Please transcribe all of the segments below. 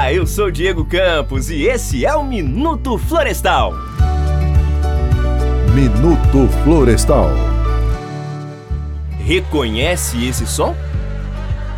Olá, eu sou Diego Campos e esse é o Minuto Florestal. Minuto Florestal. Reconhece esse som?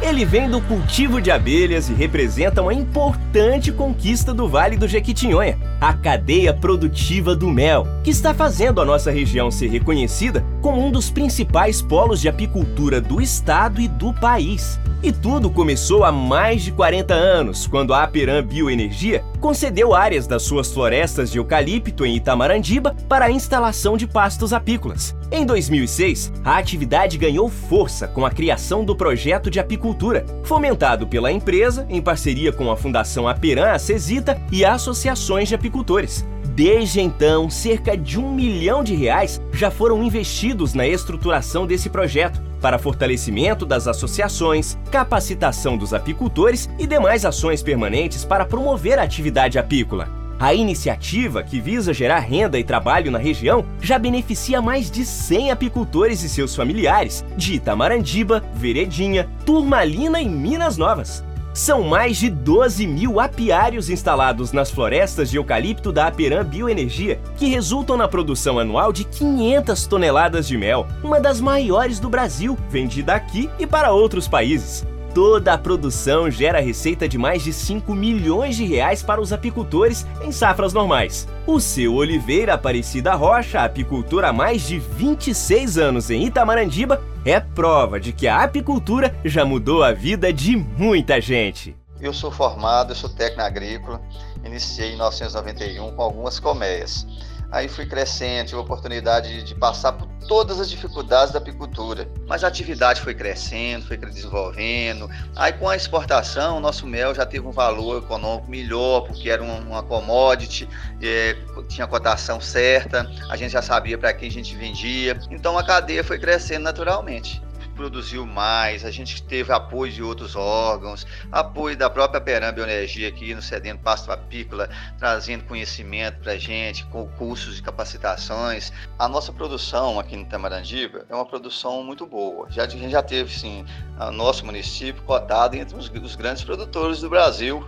Ele vem do cultivo de abelhas e representa uma importante conquista do Vale do Jequitinhonha, a cadeia produtiva do mel, que está fazendo a nossa região ser reconhecida como um dos principais polos de apicultura do estado e do país. E tudo começou há mais de 40 anos, quando a Aperam Bioenergia concedeu áreas das suas florestas de eucalipto em Itamarandiba para a instalação de pastos apícolas. Em 2006, a atividade ganhou força com a criação do projeto de apicultura, fomentado pela empresa em parceria com a Fundação Aperam Acesita e associações de apicultores. Desde então, cerca de um milhão de reais já foram investidos na estruturação desse projeto, para fortalecimento das associações, capacitação dos apicultores e demais ações permanentes para promover a atividade apícola. A iniciativa, que visa gerar renda e trabalho na região, já beneficia mais de 100 apicultores e seus familiares de Itamarandiba, Veredinha, Turmalina e Minas Novas. São mais de 12 mil apiários instalados nas florestas de eucalipto da Aperam Bioenergia, que resultam na produção anual de 500 toneladas de mel, uma das maiores do Brasil, vendida aqui e para outros países. Toda a produção gera receita de mais de 5 milhões de reais para os apicultores em safras normais. O seu Oliveira Aparecida Rocha, apicultor há mais de 26 anos em Itamarandiba, é prova de que a apicultura já mudou a vida de muita gente. Eu sou formado, eu sou técnico agrícola, iniciei em 1991 com algumas colmeias. Aí fui crescendo, tive a oportunidade de passar por todas as dificuldades da apicultura. Mas a atividade foi crescendo, foi desenvolvendo. Aí com a exportação, o nosso mel já teve um valor econômico melhor, porque era uma commodity, é, tinha cotação certa, a gente já sabia para quem a gente vendia. Então a cadeia foi crescendo naturalmente produziu mais, a gente teve apoio de outros órgãos, apoio da própria Peram Bioenergia aqui no Cedendo Pasto Apícola, trazendo conhecimento para a gente, com cursos de capacitações. A nossa produção aqui no Tamarandiba é uma produção muito boa. Já, a gente já teve, sim, o nosso município cotado entre os, os grandes produtores do Brasil.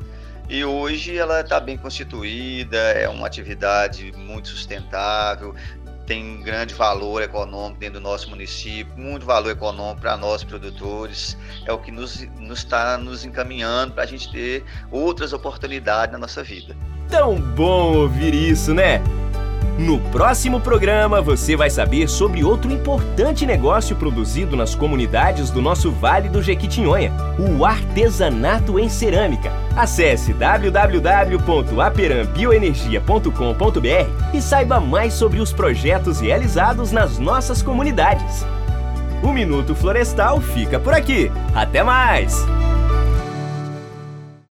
E hoje ela está bem constituída, é uma atividade muito sustentável, tem grande valor econômico dentro do nosso município, muito valor econômico para nós produtores, é o que nos está nos encaminhando para a gente ter outras oportunidades na nossa vida. Tão bom ouvir isso, né? No próximo programa, você vai saber sobre outro importante negócio produzido nas comunidades do nosso Vale do Jequitinhonha, o artesanato em cerâmica. Acesse www.aperambioenergia.com.br e saiba mais sobre os projetos realizados nas nossas comunidades. O Minuto Florestal fica por aqui. Até mais!